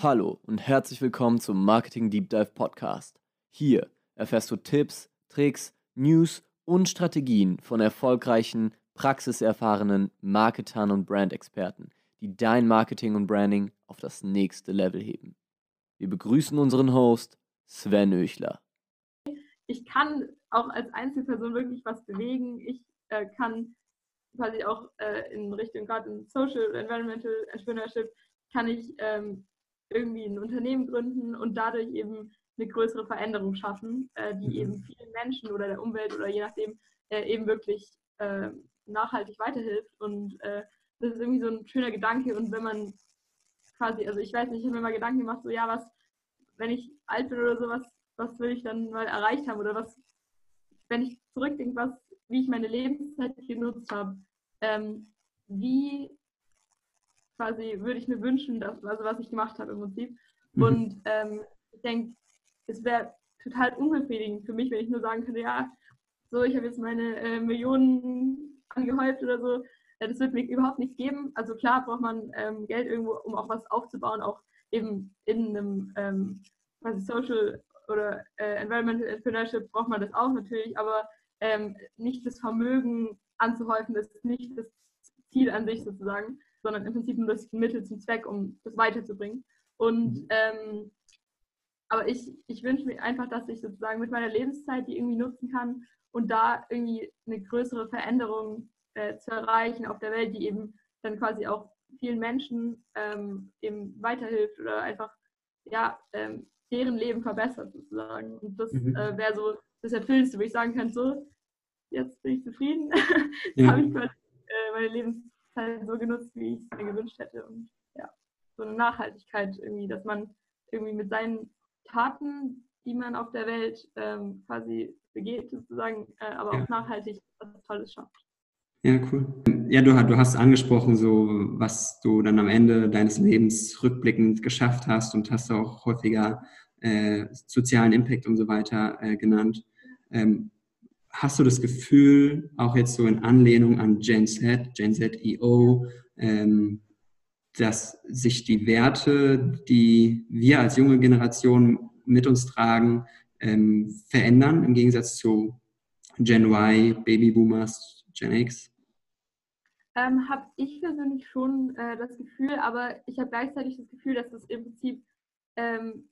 Hallo und herzlich willkommen zum Marketing Deep Dive Podcast. Hier erfährst du Tipps, Tricks, News und Strategien von erfolgreichen, praxiserfahrenen Marketern und Brandexperten, die dein Marketing und Branding auf das nächste Level heben. Wir begrüßen unseren Host Sven Öchler. Ich kann auch als Einzelperson wirklich was bewegen. Ich äh, kann quasi auch äh, in Richtung gerade in Social, Environmental Entrepreneurship, kann ich ähm, irgendwie ein Unternehmen gründen und dadurch eben eine größere Veränderung schaffen, äh, die mhm. eben vielen Menschen oder der Umwelt oder je nachdem äh, eben wirklich äh, nachhaltig weiterhilft. Und äh, das ist irgendwie so ein schöner Gedanke. Und wenn man quasi, also ich weiß nicht, ich habe mir mal Gedanken gemacht, so ja, was, wenn ich alt bin oder sowas, was will ich dann mal erreicht haben oder was, wenn ich zurückdenke, was, wie ich meine Lebenszeit genutzt habe, ähm, wie quasi würde ich mir wünschen, dass, also was ich gemacht habe im Prinzip. Mhm. Und ähm, ich denke, es wäre total unbefriedigend für mich, wenn ich nur sagen könnte, ja, so, ich habe jetzt meine äh, Millionen angehäuft oder so. Äh, das wird mir überhaupt nichts geben. Also klar braucht man ähm, Geld irgendwo, um auch was aufzubauen, auch eben in einem ähm, quasi Social oder äh, Environmental Entrepreneurship braucht man das auch natürlich, aber ähm, nicht das Vermögen anzuhäufen, das ist nicht das Ziel an sich sozusagen sondern im Prinzip nur das Mittel zum Zweck, um das weiterzubringen. Und mhm. ähm, aber ich, ich wünsche mir einfach, dass ich sozusagen mit meiner Lebenszeit die irgendwie nutzen kann und da irgendwie eine größere Veränderung äh, zu erreichen auf der Welt, die eben dann quasi auch vielen Menschen ähm, eben weiterhilft oder einfach ja ähm, deren Leben verbessert sozusagen. Und das mhm. äh, wäre so das Erfüllendste, wo ich sagen kann, so, jetzt bin ich zufrieden. jetzt ja. habe ich quasi äh, meine Lebenszeit halt so genutzt, wie ich es mir gewünscht hätte. Und ja, so eine Nachhaltigkeit irgendwie, dass man irgendwie mit seinen Taten, die man auf der Welt ähm, quasi begeht, sozusagen, äh, aber auch nachhaltig was Tolles schafft. Ja, cool. Ja, du, du, hast angesprochen, so was du dann am Ende deines Lebens rückblickend geschafft hast und hast auch häufiger äh, sozialen Impact und so weiter äh, genannt. Ähm, hast du das Gefühl, auch jetzt so in Anlehnung an Gen Z, Gen Z EO, ähm, dass sich die Werte, die wir als junge Generation mit uns tragen, ähm, verändern im Gegensatz zu Gen Y, Babyboomers, Gen X? Ähm, habe ich persönlich schon äh, das Gefühl, aber ich habe gleichzeitig das Gefühl, dass es im Prinzip ähm,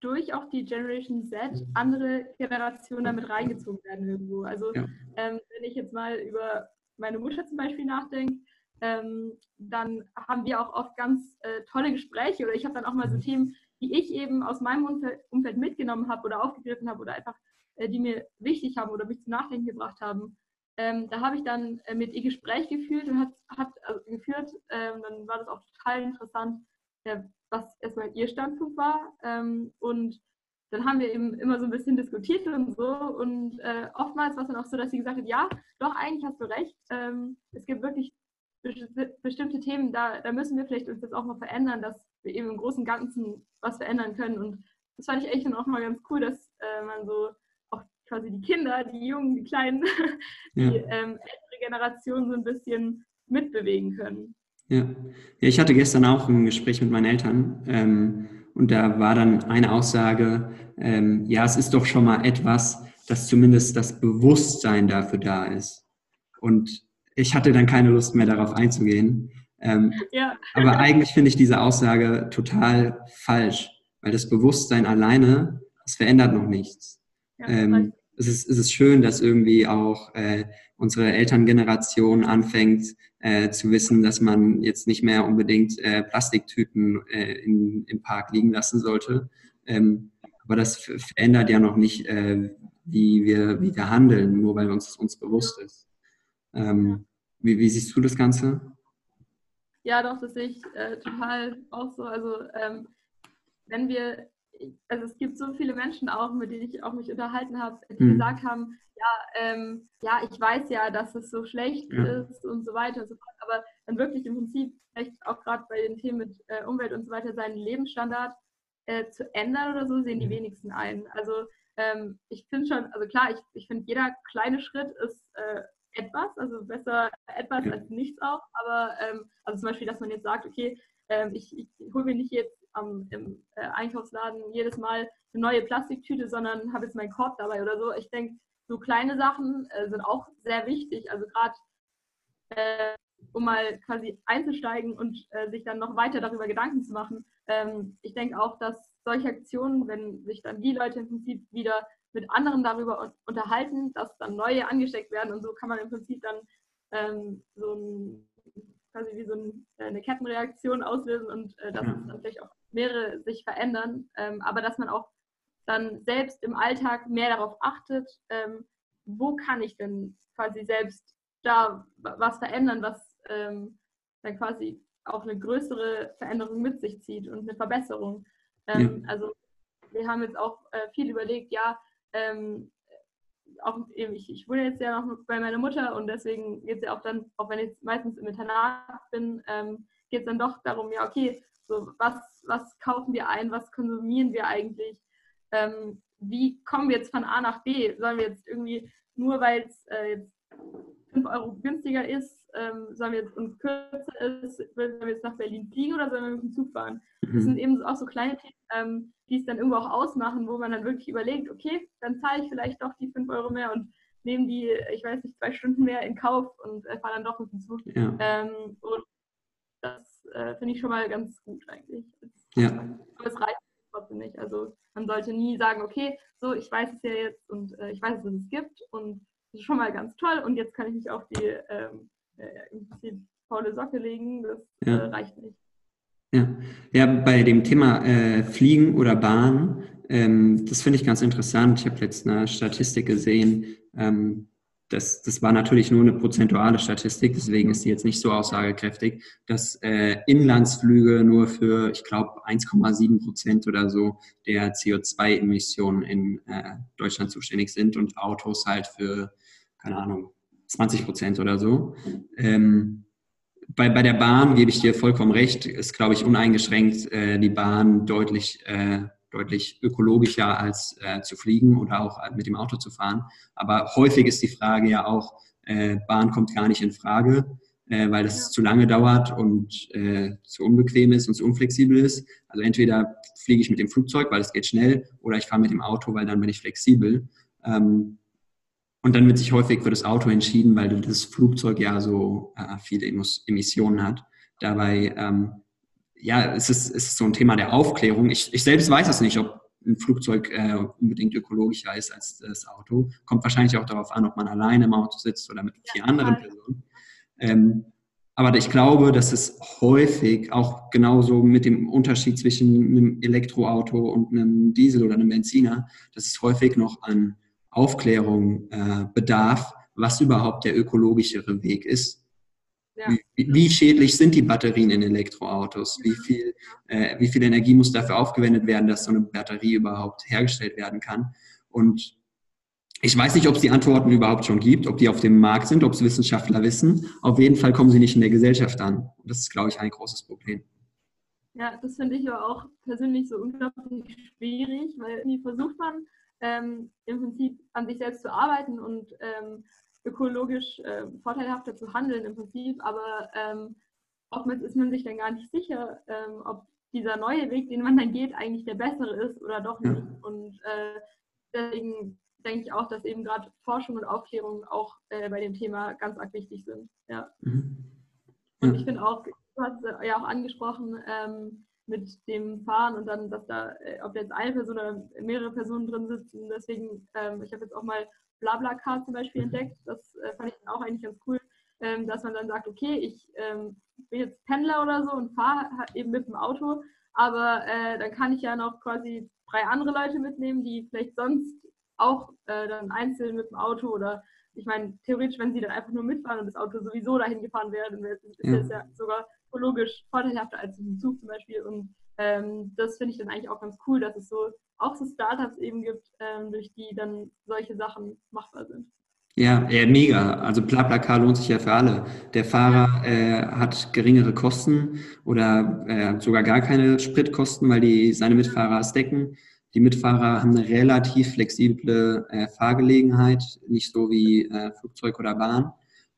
durch auch die Generation Z mhm. andere Generationen damit reingezogen werden irgendwo. Also ja. ähm, wenn ich jetzt mal über meine Mutter zum Beispiel nachdenke, ähm, dann haben wir auch oft ganz äh, tolle Gespräche oder ich habe dann auch mal so mhm. Themen, die ich eben aus meinem Umfeld, Umfeld mitgenommen habe oder aufgegriffen habe oder einfach äh, die mir wichtig haben oder mich zum Nachdenken gebracht haben. Ähm, da habe ich dann äh, mit ihr Gespräch geführt und hat, hat also geführt. Ähm, dann war das auch total interessant, was erstmal ihr Standpunkt war. Ähm, und dann haben wir eben immer so ein bisschen diskutiert und so. Und äh, oftmals war es dann auch so, dass sie gesagt hat, ja, doch, eigentlich hast du recht. Ähm, es gibt wirklich bestimmte Themen, da, da müssen wir vielleicht uns jetzt auch mal verändern, dass wir eben im Großen und Ganzen was verändern können. Und das fand ich echt dann auch mal ganz cool, dass äh, man so auch quasi die Kinder, die Jungen, die Kleinen, die ja. ähm, ältere Generation so ein bisschen mitbewegen können. Ja. ja, ich hatte gestern auch ein Gespräch mit meinen Eltern ähm, und da war dann eine Aussage, ähm, ja, es ist doch schon mal etwas, dass zumindest das Bewusstsein dafür da ist. Und ich hatte dann keine Lust mehr darauf einzugehen. Ähm, ja. Aber eigentlich finde ich diese Aussage total falsch, weil das Bewusstsein alleine, das verändert noch nichts. Ja, ähm, es, ist, es ist schön, dass irgendwie auch äh, unsere Elterngeneration anfängt äh, zu wissen, dass man jetzt nicht mehr unbedingt äh, Plastiktüten äh, in, im Park liegen lassen sollte. Ähm, aber das verändert ja noch nicht, äh, wie, wir, wie wir handeln, nur weil uns uns bewusst ist. Ähm, wie, wie, siehst du das Ganze? Ja, doch, das sehe ich äh, total auch so. Also ähm, wenn wir also es gibt so viele Menschen auch, mit denen ich auch mich unterhalten habe, die mhm. gesagt haben, ja, ähm, ja, ich weiß ja, dass es so schlecht ja. ist und so weiter und so fort, aber dann wirklich im Prinzip vielleicht auch gerade bei den Themen mit äh, Umwelt und so weiter seinen Lebensstandard äh, zu ändern oder so, sehen die wenigsten ein. Also ähm, ich finde schon, also klar, ich, ich finde jeder kleine Schritt ist äh, etwas, also besser etwas ja. als nichts auch, aber ähm, also zum Beispiel, dass man jetzt sagt, okay, ähm, ich, ich hole mir nicht jetzt am, im äh, Einkaufsladen jedes Mal eine neue Plastiktüte, sondern habe jetzt meinen Korb dabei oder so. Ich denke, so kleine Sachen äh, sind auch sehr wichtig. Also gerade äh, um mal quasi einzusteigen und äh, sich dann noch weiter darüber Gedanken zu machen. Ähm, ich denke auch, dass solche Aktionen, wenn sich dann die Leute im Prinzip wieder mit anderen darüber unterhalten, dass dann neue angesteckt werden und so kann man im Prinzip dann ähm, so ein, quasi wie so ein, äh, eine Kettenreaktion auslösen und äh, dass dann vielleicht auch mehrere sich verändern, ähm, aber dass man auch dann selbst im Alltag mehr darauf achtet, ähm, wo kann ich denn quasi selbst da was verändern, was ähm, dann quasi auch eine größere Veränderung mit sich zieht und eine Verbesserung. Ähm, ja. Also wir haben jetzt auch äh, viel überlegt, ja, ähm, auch ich, ich wohne jetzt ja noch bei meiner Mutter und deswegen geht es ja auch dann, auch wenn ich meistens im Internat bin, ähm, geht es dann doch darum, ja, okay, so was, was kaufen wir ein, was konsumieren wir eigentlich, ähm, wie kommen wir jetzt von A nach B? Sollen wir jetzt irgendwie, nur weil es äh, jetzt 5 Euro günstiger ist, ähm, sollen wir jetzt und kürzer ist, sollen wir jetzt nach Berlin fliegen oder sollen wir mit dem Zug fahren? Mhm. Das sind eben auch so kleine Themen, ähm, die es dann irgendwo auch ausmachen, wo man dann wirklich überlegt, okay, dann zahle ich vielleicht doch die 5 Euro mehr und nehme die, ich weiß nicht, zwei Stunden mehr in Kauf und äh, fahre dann doch mit dem Zug. Ja. Ähm, und das äh, finde ich schon mal ganz gut eigentlich. Ja. Aber es reicht trotzdem nicht. Also man sollte nie sagen, okay, so, ich weiß es ja jetzt und äh, ich weiß, dass es gibt und das ist schon mal ganz toll und jetzt kann ich mich auf die ähm, äh, faule Socke legen. Das ja. äh, reicht nicht. Ja. ja, bei dem Thema äh, Fliegen oder Bahn, ähm, das finde ich ganz interessant. Ich habe jetzt eine Statistik gesehen, ähm, das, das war natürlich nur eine prozentuale Statistik, deswegen ist die jetzt nicht so aussagekräftig, dass äh, Inlandsflüge nur für, ich glaube, 1,7 Prozent oder so der CO2-Emissionen in äh, Deutschland zuständig sind und Autos halt für, keine Ahnung, 20 Prozent oder so. Ähm, bei, bei der Bahn gebe ich dir vollkommen recht, ist, glaube ich, uneingeschränkt äh, die Bahn deutlich äh, deutlich ökologischer als äh, zu fliegen oder auch mit dem Auto zu fahren. Aber häufig ist die Frage ja auch, äh, Bahn kommt gar nicht in Frage, äh, weil das zu lange dauert und äh, zu unbequem ist und zu unflexibel ist. Also entweder fliege ich mit dem Flugzeug, weil es geht schnell, oder ich fahre mit dem Auto, weil dann bin ich flexibel. Ähm, und dann wird sich häufig für das Auto entschieden, weil das Flugzeug ja so äh, viele Emissionen hat. Dabei ähm, ja, es ist, es ist so ein Thema der Aufklärung. Ich, ich selbst weiß es nicht, ob ein Flugzeug äh, unbedingt ökologischer ist als das Auto. Kommt wahrscheinlich auch darauf an, ob man alleine im Auto sitzt oder mit vier anderen Personen. Ähm, aber ich glaube, dass es häufig auch genauso mit dem Unterschied zwischen einem Elektroauto und einem Diesel oder einem Benziner, dass es häufig noch an Aufklärung äh, bedarf, was überhaupt der ökologischere Weg ist. Ja. Wie, wie, schädlich sind die Batterien in Elektroautos? Wie viel, äh, wie viel Energie muss dafür aufgewendet werden, dass so eine Batterie überhaupt hergestellt werden kann? Und ich weiß nicht, ob es die Antworten überhaupt schon gibt, ob die auf dem Markt sind, ob es Wissenschaftler wissen. Auf jeden Fall kommen sie nicht in der Gesellschaft an. Und das ist, glaube ich, ein großes Problem. Ja, das finde ich aber auch persönlich so unglaublich schwierig, weil wie versucht man ähm, im Prinzip an sich selbst zu arbeiten und ähm, ökologisch äh, vorteilhafter zu handeln im Prinzip, aber ähm, oftmals ist man sich dann gar nicht sicher, ähm, ob dieser neue Weg, den man dann geht, eigentlich der bessere ist oder doch nicht. Und äh, deswegen denke ich auch, dass eben gerade Forschung und Aufklärung auch äh, bei dem Thema ganz arg wichtig sind. Ja. Mhm. Und ich finde auch, du hast ja auch angesprochen, ähm, mit dem Fahren und dann, dass da, äh, ob jetzt eine Person oder mehrere Personen drin sitzen. Deswegen, ähm, ich habe jetzt auch mal BlaBlaCar zum Beispiel mhm. entdeckt. Das äh, fand ich dann auch eigentlich ganz cool, ähm, dass man dann sagt, okay, ich ähm, bin jetzt Pendler oder so und fahre eben mit dem Auto, aber äh, dann kann ich ja noch quasi drei andere Leute mitnehmen, die vielleicht sonst auch äh, dann einzeln mit dem Auto oder ich meine, theoretisch, wenn sie dann einfach nur mitfahren und das Auto sowieso dahin gefahren wäre, dann ist das ja sogar ökologisch vorteilhafter als im Zug zum Beispiel. Und ähm, das finde ich dann eigentlich auch ganz cool, dass es so auch so Startups eben gibt, ähm, durch die dann solche Sachen machbar sind. Ja, ja, mega. Also BlaBlaCar lohnt sich ja für alle. Der Fahrer äh, hat geringere Kosten oder äh, sogar gar keine Spritkosten, weil die seine Mitfahrer es decken. Die Mitfahrer haben eine relativ flexible äh, Fahrgelegenheit, nicht so wie äh, Flugzeug oder Bahn.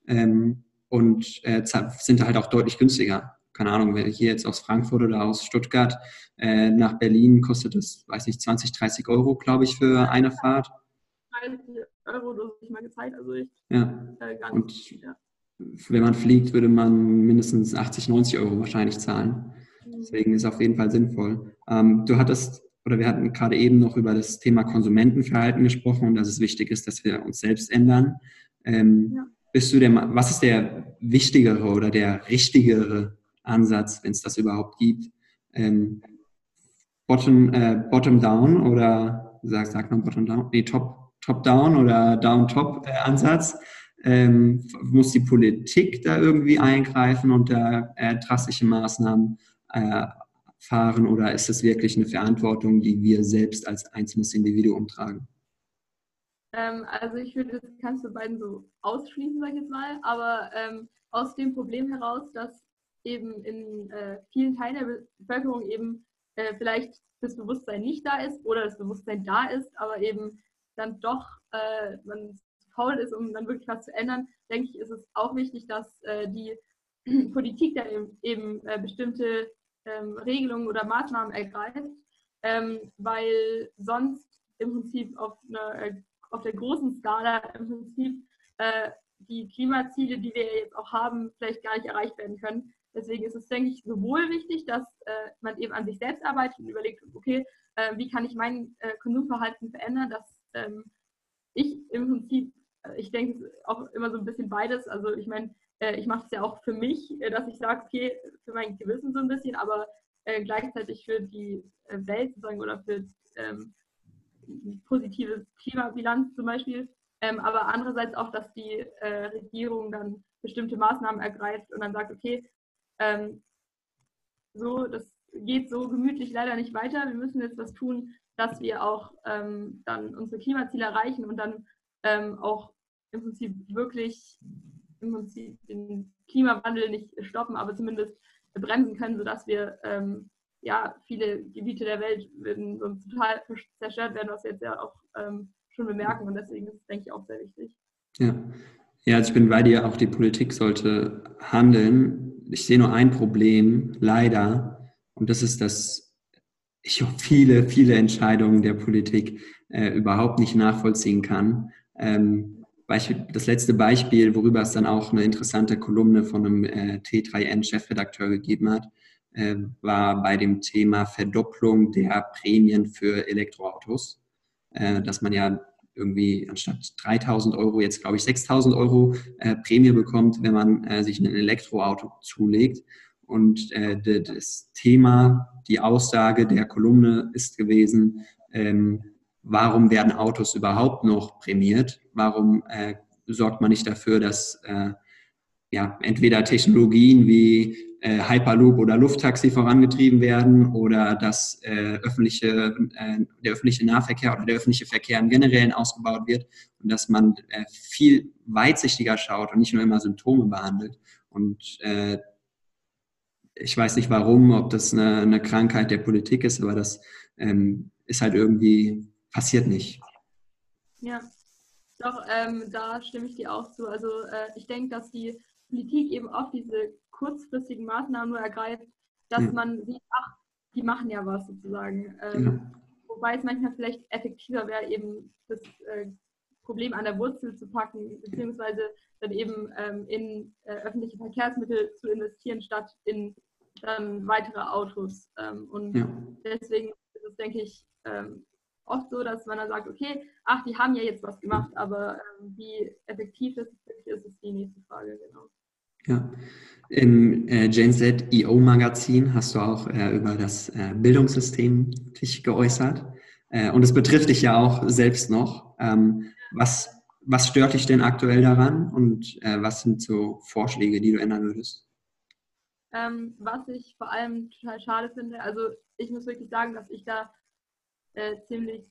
Ähm, und äh, sind halt auch deutlich günstiger. Keine Ahnung, hier jetzt aus Frankfurt oder aus Stuttgart äh, nach Berlin kostet das, weiß nicht, 20, 30 Euro, glaube ich, für eine Fahrt. 30 Euro, das habe ich mal gezeigt, also ich ja. Äh, gar nicht. Und ja. wenn man fliegt, würde man mindestens 80, 90 Euro wahrscheinlich zahlen. Mhm. Deswegen ist es auf jeden Fall sinnvoll. Ähm, du hattest, oder wir hatten gerade eben noch über das Thema Konsumentenverhalten gesprochen und dass es wichtig ist, dass wir uns selbst ändern. Ähm, ja. Bist du der, was ist der wichtigere oder der richtigere Ansatz, wenn es das überhaupt gibt? Ähm, bottom, äh, bottom down oder sag, sag mal bottom down, nee, top, top down oder down top äh, Ansatz? Ähm, muss die Politik da irgendwie eingreifen und da äh, drastische Maßnahmen äh, fahren oder ist es wirklich eine Verantwortung, die wir selbst als einzelnes Individuum tragen? Ähm, also ich würde das kannst du beiden so ausschließen, sag ich jetzt mal, aber ähm, aus dem Problem heraus, dass eben in äh, vielen Teilen der Bevölkerung eben äh, vielleicht das Bewusstsein nicht da ist oder das Bewusstsein da ist, aber eben dann doch äh, man faul ist, um dann wirklich was zu ändern, denke ich, ist es auch wichtig, dass äh, die Politik da eben, eben äh, bestimmte ähm, Regelungen oder Maßnahmen ergreift, ähm, weil sonst im Prinzip auf, einer, äh, auf der großen Skala im Prinzip die Klimaziele, die wir jetzt auch haben, vielleicht gar nicht erreicht werden können. Deswegen ist es, denke ich, sowohl wichtig, dass äh, man eben an sich selbst arbeitet und überlegt, okay, äh, wie kann ich mein äh, Konsumverhalten verändern, dass ähm, ich im Prinzip, äh, ich denke auch immer so ein bisschen beides, also ich meine, äh, ich mache es ja auch für mich, äh, dass ich sage, okay, für mein Gewissen so ein bisschen, aber gleichzeitig für die Welt sozusagen oder für ähm, positive Klimabilanz zum Beispiel. Ähm, aber andererseits auch, dass die Regierung dann bestimmte Maßnahmen ergreift und dann sagt, okay, ähm, so, das geht so gemütlich leider nicht weiter. Wir müssen jetzt was tun, dass wir auch ähm, dann unsere Klimaziele erreichen und dann ähm, auch im Prinzip wirklich im Prinzip den Klimawandel nicht stoppen, aber zumindest bremsen können, sodass wir ähm, ja, viele Gebiete der Welt würden sonst total zerstört werden, was wir jetzt ja auch ähm, schon bemerken. Und deswegen ist es, denke ich, auch sehr wichtig. Ja. Ja, also ich bin bei dir, auch die Politik sollte handeln. Ich sehe nur ein Problem, leider, und das ist, dass ich viele, viele Entscheidungen der Politik äh, überhaupt nicht nachvollziehen kann. Ähm, Beispiel, das letzte Beispiel, worüber es dann auch eine interessante Kolumne von einem äh, T3N-Chefredakteur gegeben hat, äh, war bei dem Thema Verdopplung der Prämien für Elektroautos, äh, dass man ja irgendwie anstatt 3000 Euro jetzt, glaube ich, 6000 Euro äh, Prämie bekommt, wenn man äh, sich ein Elektroauto zulegt. Und äh, das Thema, die Aussage der Kolumne ist gewesen, ähm, warum werden Autos überhaupt noch prämiert? Warum äh, sorgt man nicht dafür, dass äh, ja, entweder Technologien wie äh, Hyperloop oder Lufttaxi vorangetrieben werden oder dass äh, öffentliche, äh, der öffentliche Nahverkehr oder der öffentliche Verkehr im Generellen ausgebaut wird und dass man äh, viel weitsichtiger schaut und nicht nur immer Symptome behandelt. Und äh, ich weiß nicht warum, ob das eine, eine Krankheit der Politik ist, aber das ähm, ist halt irgendwie passiert nicht. Ja, doch, ähm, da stimme ich dir auch zu. Also äh, ich denke, dass die Politik eben oft diese kurzfristigen Maßnahmen nur ergreift, dass ja. man sieht, ach, die machen ja was sozusagen. Ähm, ja. Wobei es manchmal vielleicht effektiver wäre, eben das äh, Problem an der Wurzel zu packen, beziehungsweise dann eben ähm, in äh, öffentliche Verkehrsmittel zu investieren, statt in dann weitere Autos. Ähm, und ja. deswegen ist es, denke ich, ähm, oft so, dass man dann sagt, okay, ach, die haben ja jetzt was gemacht, aber ähm, wie effektiv das wirklich ist, ist die nächste Frage, genau. Ja, im äh, Gen Z EO Magazin hast du auch äh, über das äh, Bildungssystem dich geäußert. Äh, und es betrifft dich ja auch selbst noch. Ähm, was, was stört dich denn aktuell daran und äh, was sind so Vorschläge, die du ändern würdest? Ähm, was ich vor allem total schade finde, also ich muss wirklich sagen, dass ich da äh, ziemlich,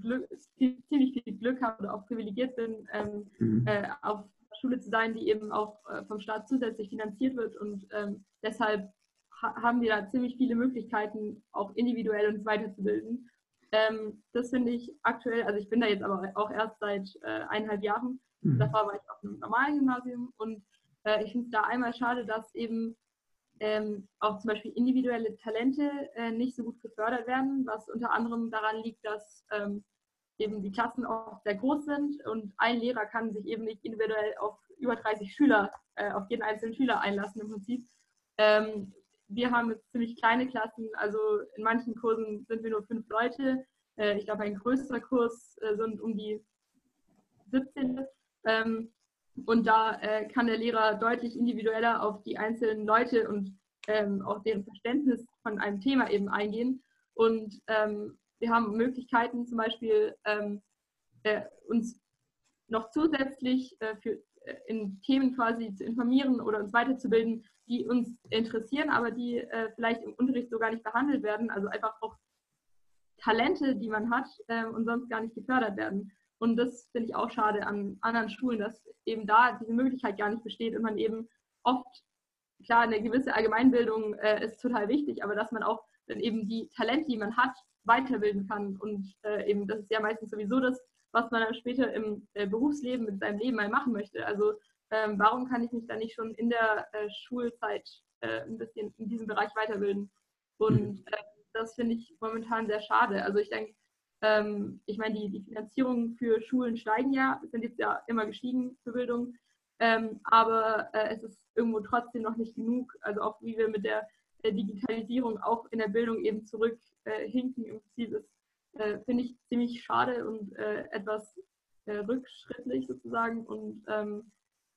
Glück, ziemlich viel Glück habe oder auch privilegiert bin, ähm, mhm. äh, auf Schule zu sein, die eben auch äh, vom Staat zusätzlich finanziert wird. Und ähm, deshalb ha haben wir da ziemlich viele Möglichkeiten, auch individuell uns weiterzubilden. Ähm, das finde ich aktuell, also ich bin da jetzt aber auch erst seit äh, eineinhalb Jahren. Mhm. Davor war ich auf einem normalen Gymnasium und äh, ich finde es da einmal schade, dass eben ähm, auch zum Beispiel individuelle Talente äh, nicht so gut gefördert werden, was unter anderem daran liegt, dass ähm, eben die Klassen auch sehr groß sind und ein Lehrer kann sich eben nicht individuell auf über 30 Schüler, äh, auf jeden einzelnen Schüler einlassen im Prinzip. Ähm, wir haben ziemlich kleine Klassen, also in manchen Kursen sind wir nur fünf Leute. Äh, ich glaube, ein größerer Kurs äh, sind um die 17. Ähm, und da äh, kann der Lehrer deutlich individueller auf die einzelnen Leute und ähm, auch deren Verständnis von einem Thema eben eingehen. Und ähm, wir haben Möglichkeiten, zum Beispiel ähm, äh, uns noch zusätzlich äh, für, äh, in Themen quasi zu informieren oder uns weiterzubilden, die uns interessieren, aber die äh, vielleicht im Unterricht so gar nicht behandelt werden. Also einfach auch Talente, die man hat ähm, und sonst gar nicht gefördert werden. Und das finde ich auch schade an anderen Schulen, dass eben da diese Möglichkeit gar nicht besteht und man eben oft, klar, eine gewisse Allgemeinbildung äh, ist total wichtig, aber dass man auch dann eben die Talente, die man hat, weiterbilden kann. Und äh, eben, das ist ja meistens sowieso das, was man dann später im äh, Berufsleben mit seinem Leben mal machen möchte. Also ähm, warum kann ich mich dann nicht schon in der äh, Schulzeit äh, ein bisschen in diesem Bereich weiterbilden? Und mhm. äh, das finde ich momentan sehr schade. Also ich denke, ähm, ich meine, die, die Finanzierungen für Schulen steigen ja, sind jetzt ja immer gestiegen für Bildung, ähm, aber äh, es ist irgendwo trotzdem noch nicht genug. Also auch wie wir mit der, der Digitalisierung auch in der Bildung eben zurück äh, im Prinzip ist, äh, finde ich ziemlich schade und äh, etwas äh, rückschrittlich sozusagen. Und ähm,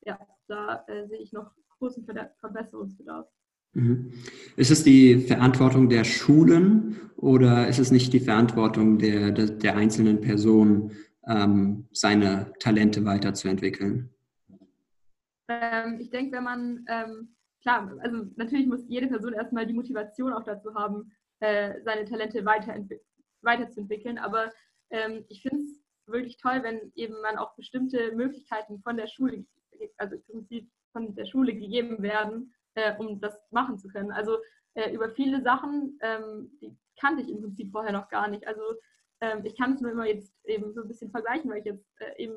ja, da äh, sehe ich noch großen Verbesserungsbedarf. Mhm. Ist es die Verantwortung der Schulen oder ist es nicht die Verantwortung der, der, der einzelnen Person, ähm, seine Talente weiterzuentwickeln? Ähm, ich denke, wenn man, ähm, klar, also natürlich muss jede Person erstmal die Motivation auch dazu haben, äh, seine Talente weiterzuentwickeln, aber ähm, ich finde es wirklich toll, wenn eben man auch bestimmte Möglichkeiten von der Schule, also im Prinzip von der Schule gegeben werden, äh, um das machen zu können. Also äh, über viele Sachen, ähm, die kannte ich im Prinzip vorher noch gar nicht. Also ähm, ich kann es nur immer jetzt eben so ein bisschen vergleichen, weil ich jetzt äh, eben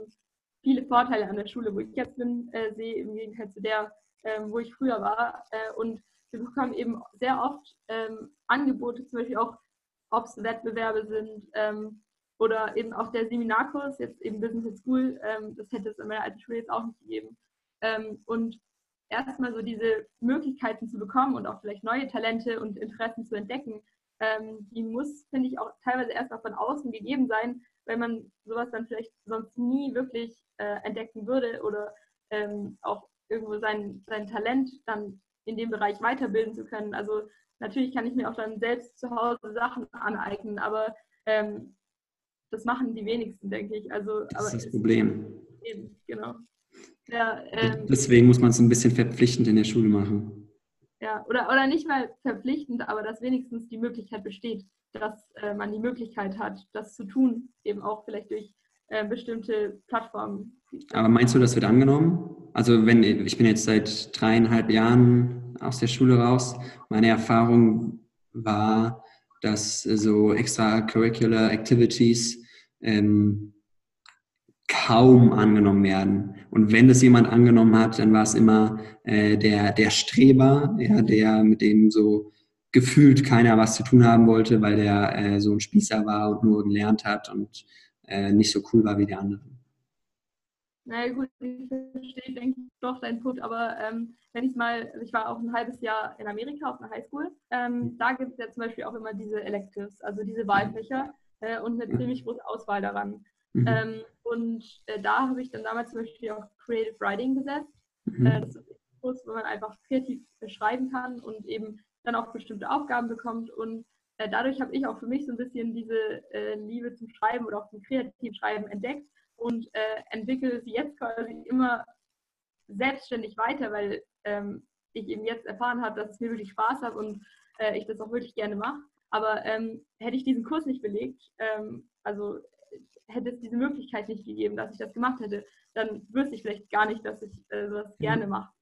viele Vorteile an der Schule, wo ich jetzt bin, äh, sehe, im Gegenteil zu der, ähm, wo ich früher war. Äh, und wir bekommen eben sehr oft ähm, Angebote, zum Beispiel auch, ob es Wettbewerbe sind ähm, oder eben auch der Seminarkurs, jetzt eben Business at School, ähm, das hätte es in meiner alten Schule jetzt auch nicht gegeben. und erstmal so diese Möglichkeiten zu bekommen und auch vielleicht neue Talente und Interessen zu entdecken, ähm, die muss, finde ich, auch teilweise erstmal von außen gegeben sein, weil man sowas dann vielleicht sonst nie wirklich äh, entdecken würde oder ähm, auch irgendwo sein, sein Talent dann in dem Bereich weiterbilden zu können. Also natürlich kann ich mir auch dann selbst zu Hause Sachen aneignen, aber ähm, das machen die wenigsten, denke ich. Also, das ist das Problem. Eben, genau. Ja, ähm, Deswegen muss man es ein bisschen verpflichtend in der Schule machen. Ja, oder, oder nicht mal verpflichtend, aber dass wenigstens die Möglichkeit besteht, dass äh, man die Möglichkeit hat, das zu tun, eben auch vielleicht durch äh, bestimmte Plattformen. Aber meinst du, das wird angenommen? Also wenn ich bin jetzt seit dreieinhalb Jahren aus der Schule raus, meine Erfahrung war, dass so extracurricular Activities ähm, kaum angenommen werden. Und wenn das jemand angenommen hat, dann war es immer äh, der, der Streber, ja, der mit dem so gefühlt keiner was zu tun haben wollte, weil der äh, so ein Spießer war und nur gelernt hat und äh, nicht so cool war wie die anderen. Na naja, gut, ich verstehe, denke ich, doch deinen Punkt, aber ähm, wenn ich mal, also ich war auch ein halbes Jahr in Amerika auf einer Highschool, ähm, da gibt es ja zum Beispiel auch immer diese Electives, also diese Wahlfächer äh, und eine ziemlich große Auswahl daran. Mhm. Ähm, und äh, da habe ich dann damals zum Beispiel auch Creative Writing gesetzt. Mhm. Äh, das ist ein Kurs, wo man einfach kreativ schreiben kann und eben dann auch bestimmte Aufgaben bekommt. Und äh, dadurch habe ich auch für mich so ein bisschen diese äh, Liebe zum Schreiben oder auch zum kreativen Schreiben entdeckt und äh, entwickle sie jetzt quasi immer selbstständig weiter, weil ähm, ich eben jetzt erfahren habe, dass es mir wirklich Spaß hat und äh, ich das auch wirklich gerne mache. Aber ähm, hätte ich diesen Kurs nicht belegt, ähm, also hätte es diese Möglichkeit nicht gegeben, dass ich das gemacht hätte, dann wüsste ich vielleicht gar nicht, dass ich äh, sowas mhm. gerne mache.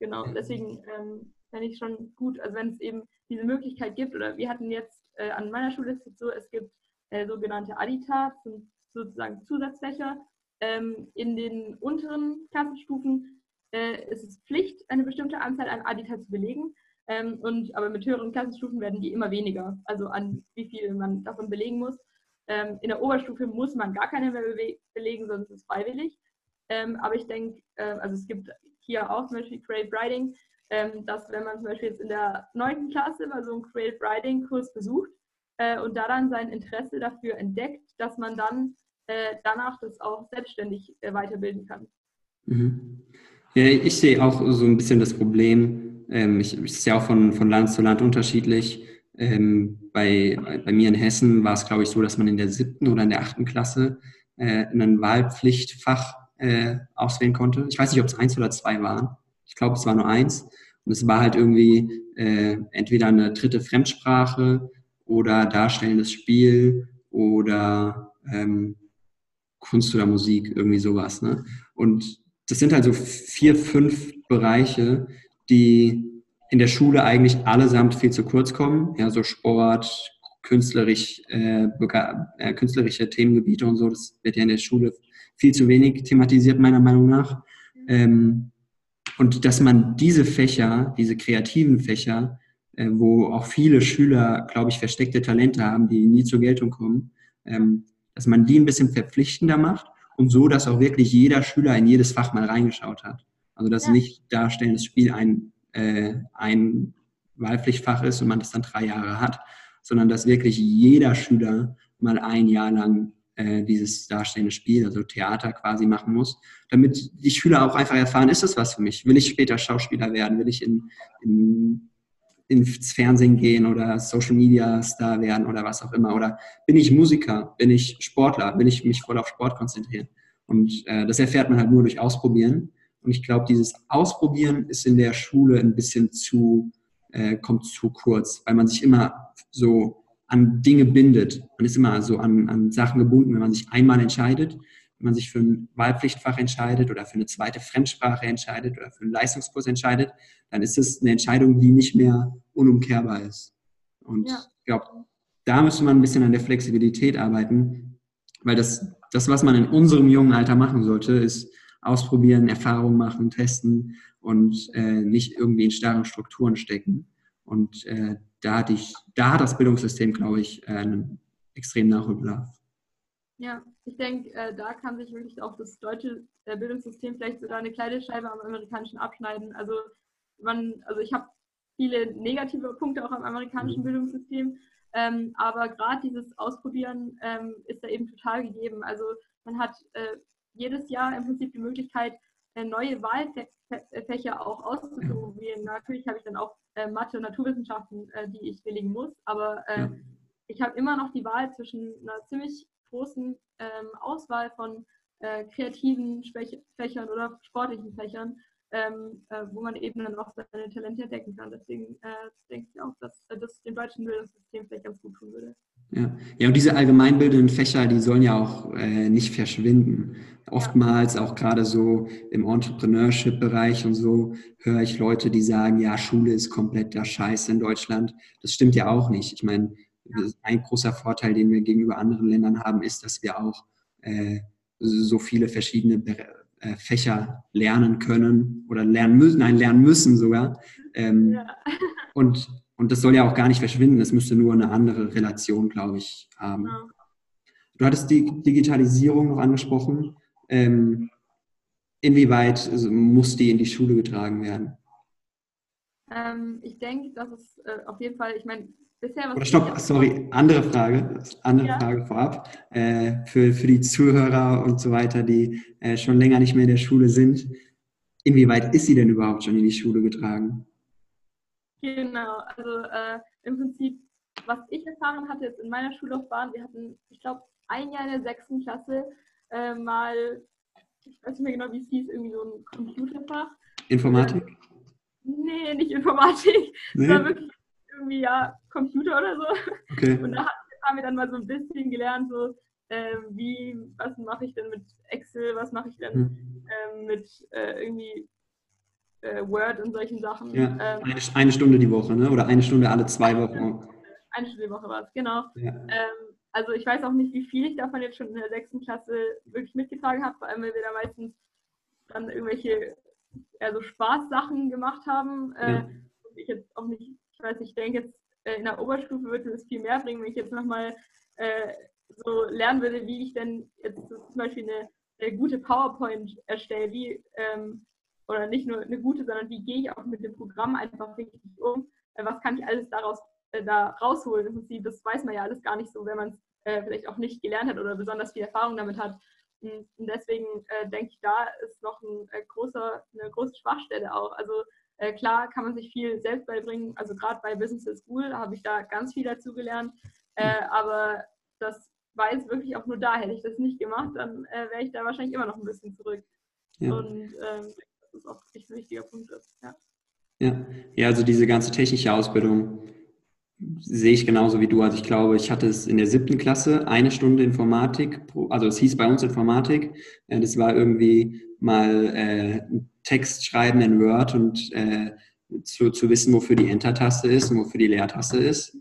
Genau, deswegen ähm, fände ich schon gut, also wenn es eben diese Möglichkeit gibt, oder wir hatten jetzt äh, an meiner Schule ist es so, es gibt äh, sogenannte Adita, sind sozusagen Zusatzfächer. Ähm, in den unteren Klassenstufen äh, ist es Pflicht, eine bestimmte Anzahl an Adita zu belegen. Ähm, und, aber mit höheren Klassenstufen werden die immer weniger, also an wie viel man davon belegen muss. Ähm, in der Oberstufe muss man gar keine mehr belegen, sonst ist es freiwillig. Ähm, aber ich denke, äh, also es gibt hier auch zum Beispiel Creative Writing, ähm, dass wenn man zum Beispiel jetzt in der 9. Klasse mal so einen Creative Writing Kurs besucht äh, und da dann sein Interesse dafür entdeckt, dass man dann äh, danach das auch selbstständig äh, weiterbilden kann. Mhm. Ja, ich sehe auch so ein bisschen das Problem, ähm, ich, ich sehe auch von, von Land zu Land unterschiedlich. Ähm, bei, bei mir in Hessen war es, glaube ich, so, dass man in der siebten oder in der achten Klasse äh, ein Wahlpflichtfach äh, auswählen konnte. Ich weiß nicht, ob es eins oder zwei waren. Ich glaube, es war nur eins. Und es war halt irgendwie äh, entweder eine dritte Fremdsprache oder darstellendes Spiel oder ähm, Kunst oder Musik, irgendwie sowas. Ne? Und das sind halt so vier, fünf Bereiche, die in der Schule eigentlich allesamt viel zu kurz kommen. Ja, so Sport, künstlerisch, äh, äh, künstlerische Themengebiete und so, das wird ja in der Schule viel zu wenig thematisiert, meiner Meinung nach. Ähm, und dass man diese Fächer, diese kreativen Fächer, äh, wo auch viele Schüler, glaube ich, versteckte Talente haben, die nie zur Geltung kommen, ähm, dass man die ein bisschen verpflichtender macht und so, dass auch wirklich jeder Schüler in jedes Fach mal reingeschaut hat. Also dass ja. nicht darstellendes Spiel ein, äh, ein Wahlpflichtfach ist und man das dann drei Jahre hat, sondern dass wirklich jeder Schüler mal ein Jahr lang äh, dieses darstellende Spiel, also Theater quasi machen muss, damit die Schüler auch einfach erfahren, ist das was für mich? Will ich später Schauspieler werden? Will ich in, in, ins Fernsehen gehen oder Social Media Star werden oder was auch immer? Oder bin ich Musiker? Bin ich Sportler? Will ich mich voll auf Sport konzentrieren? Und äh, das erfährt man halt nur durch Ausprobieren. Und ich glaube, dieses Ausprobieren ist in der Schule ein bisschen zu, äh, kommt zu kurz, weil man sich immer so an Dinge bindet. Man ist immer so an, an Sachen gebunden, wenn man sich einmal entscheidet, wenn man sich für ein Wahlpflichtfach entscheidet oder für eine zweite Fremdsprache entscheidet oder für einen Leistungskurs entscheidet, dann ist es eine Entscheidung, die nicht mehr unumkehrbar ist. Und ja. ich glaube, da müsste man ein bisschen an der Flexibilität arbeiten, weil das, das, was man in unserem jungen Alter machen sollte, ist ausprobieren, Erfahrungen machen, testen und äh, nicht irgendwie in starren Strukturen stecken. Und äh, da, hatte ich, da hat das Bildungssystem, glaube ich, einen extremen Nachholbedarf. Ja, ich denke, äh, da kann sich wirklich auch das deutsche äh, Bildungssystem vielleicht sogar eine kleine Scheibe am amerikanischen abschneiden. Also man, also ich habe viele negative Punkte auch am amerikanischen mhm. Bildungssystem, ähm, aber gerade dieses Ausprobieren ähm, ist da eben total gegeben. Also man hat äh, jedes Jahr im Prinzip die Möglichkeit, neue Wahlfächer auch auszuprobieren. Natürlich habe ich dann auch äh, Mathe und Naturwissenschaften, äh, die ich belegen muss, aber äh, ich habe immer noch die Wahl zwischen einer ziemlich großen ähm, Auswahl von äh, kreativen Fächern oder sportlichen Fächern, ähm, äh, wo man eben dann auch seine Talente entdecken kann. Deswegen denke ich auch, dass das dem deutschen Bildungssystem vielleicht ganz gut tun würde. Ja. ja, und diese allgemeinbildenden Fächer, die sollen ja auch äh, nicht verschwinden. Oftmals auch gerade so im Entrepreneurship-Bereich und so höre ich Leute, die sagen, ja, Schule ist komplett der Scheiß in Deutschland. Das stimmt ja auch nicht. Ich meine, ein großer Vorteil, den wir gegenüber anderen Ländern haben, ist, dass wir auch äh, so viele verschiedene äh, Fächer lernen können oder lernen müssen, nein, lernen müssen sogar. Ähm, ja. Und und das soll ja auch gar nicht verschwinden, es müsste nur eine andere Relation, glaube ich, haben. Ja. Du hattest die Digitalisierung noch angesprochen. Ähm, inwieweit also, muss die in die Schule getragen werden? Ähm, ich denke, dass es äh, auf jeden Fall, ich meine, bisher was. Oder stopp, sorry, andere Frage, andere ja. Frage vorab. Äh, für, für die Zuhörer und so weiter, die äh, schon länger nicht mehr in der Schule sind. Inwieweit ist sie denn überhaupt schon in die Schule getragen? Genau, also äh, im Prinzip, was ich erfahren hatte jetzt in meiner Schullaufbahn, wir hatten, ich glaube, ein Jahr in der sechsten Klasse äh, mal, ich weiß nicht mehr genau, wie es hieß, irgendwie so ein Computerfach. Informatik? Äh, nee, nicht Informatik. Nee. Es war wirklich irgendwie, ja, Computer oder so. Okay. Und da haben wir dann mal so ein bisschen gelernt, so, äh, wie, was mache ich denn mit Excel, was mache ich denn hm. Ähm, mit äh, irgendwie äh, Word und solchen Sachen. Ja, ähm, eine, eine, Stunde die Woche, ne? oder eine Stunde alle zwei Wochen. Eine Stunde die Woche war es, genau. Ja. Ähm, also ich weiß auch nicht, wie viel ich davon jetzt schon in der sechsten Klasse wirklich mitgetragen habe, vor allem weil wir da meistens dann irgendwelche eher so Spaßsachen gemacht haben. Äh, ich jetzt auch nicht, ich weiß, ich denke jetzt äh, in der Oberstufe würde es viel mehr bringen, wenn ich jetzt nochmal äh, so lernen würde, wie ich denn jetzt zum Beispiel eine, eine gute PowerPoint erstelle, wie, ähm, oder nicht nur eine gute, sondern wie gehe ich auch mit dem Programm einfach richtig um, äh, was kann ich alles daraus äh, da rausholen. Im Prinzip, das weiß man ja alles gar nicht so, wenn man es äh, vielleicht auch nicht gelernt hat oder besonders viel Erfahrung damit hat. Und deswegen äh, denke ich, da ist noch ein, äh, großer, eine große Schwachstelle auch. Also äh, klar kann man sich viel selbst beibringen. Also gerade bei Business at School habe ich da ganz viel dazu gelernt. Äh, aber das war jetzt wirklich auch nur da. Hätte ich das nicht gemacht, dann äh, wäre ich da wahrscheinlich immer noch ein bisschen zurück. Ja. Und ähm, das ist auch echt ein wichtiger Punkt. Ist, ja. Ja. ja, also diese ganze technische Ausbildung sehe ich genauso wie du. Also ich glaube, ich hatte es in der siebten Klasse, eine Stunde Informatik, also es hieß bei uns Informatik. Das war irgendwie mal äh, Text schreiben in Word und äh, zu, zu wissen, wofür die Enter-Taste ist und wofür die Leertaste ist,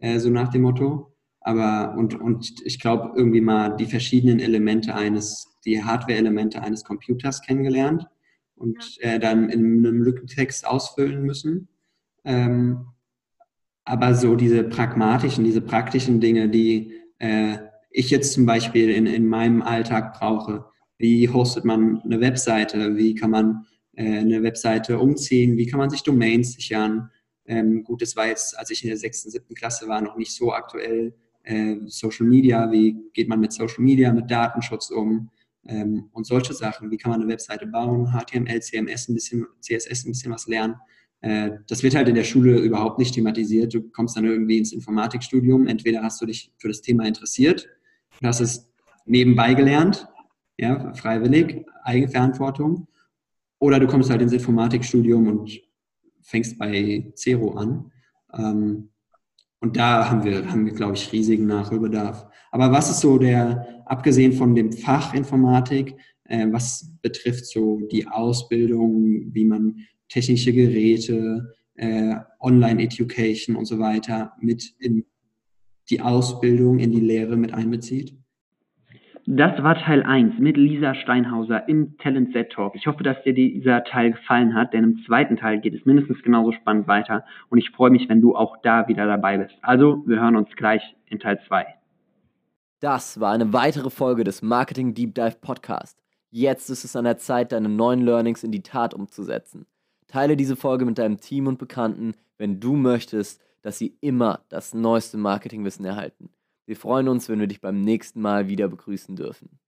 äh, so nach dem Motto. Aber und, und ich glaube, irgendwie mal die verschiedenen Elemente eines, die Hardware-Elemente eines Computers kennengelernt und äh, dann in einem Lückentext ausfüllen müssen. Ähm, aber so diese pragmatischen, diese praktischen Dinge, die äh, ich jetzt zum Beispiel in, in meinem Alltag brauche, wie hostet man eine Webseite, wie kann man äh, eine Webseite umziehen, wie kann man sich Domains sichern. Ähm, gut, das war jetzt, als ich in der sechsten, siebten Klasse war, noch nicht so aktuell. Äh, Social Media, wie geht man mit Social Media, mit Datenschutz um ähm, und solche Sachen. Wie kann man eine Webseite bauen, HTML, CMS ein bisschen, CSS ein bisschen was lernen. Äh, das wird halt in der Schule überhaupt nicht thematisiert. Du kommst dann irgendwie ins Informatikstudium. Entweder hast du dich für das Thema interessiert und hast es nebenbei gelernt, ja, freiwillig, Eigenverantwortung. Oder du kommst halt ins Informatikstudium und fängst bei Zero an. Ähm, und da haben wir, haben wir, glaube ich, riesigen Nachholbedarf. Aber was ist so der, abgesehen von dem Fach Informatik, äh, was betrifft so die Ausbildung, wie man technische Geräte, äh, Online-Education und so weiter mit in die Ausbildung, in die Lehre mit einbezieht? Das war Teil 1 mit Lisa Steinhauser im Talent Set Talk. Ich hoffe, dass dir dieser Teil gefallen hat, denn im zweiten Teil geht es mindestens genauso spannend weiter und ich freue mich, wenn du auch da wieder dabei bist. Also, wir hören uns gleich in Teil 2. Das war eine weitere Folge des Marketing Deep Dive Podcast. Jetzt ist es an der Zeit, deine neuen Learnings in die Tat umzusetzen. Teile diese Folge mit deinem Team und Bekannten, wenn du möchtest, dass sie immer das neueste Marketingwissen erhalten. Wir freuen uns, wenn wir dich beim nächsten Mal wieder begrüßen dürfen.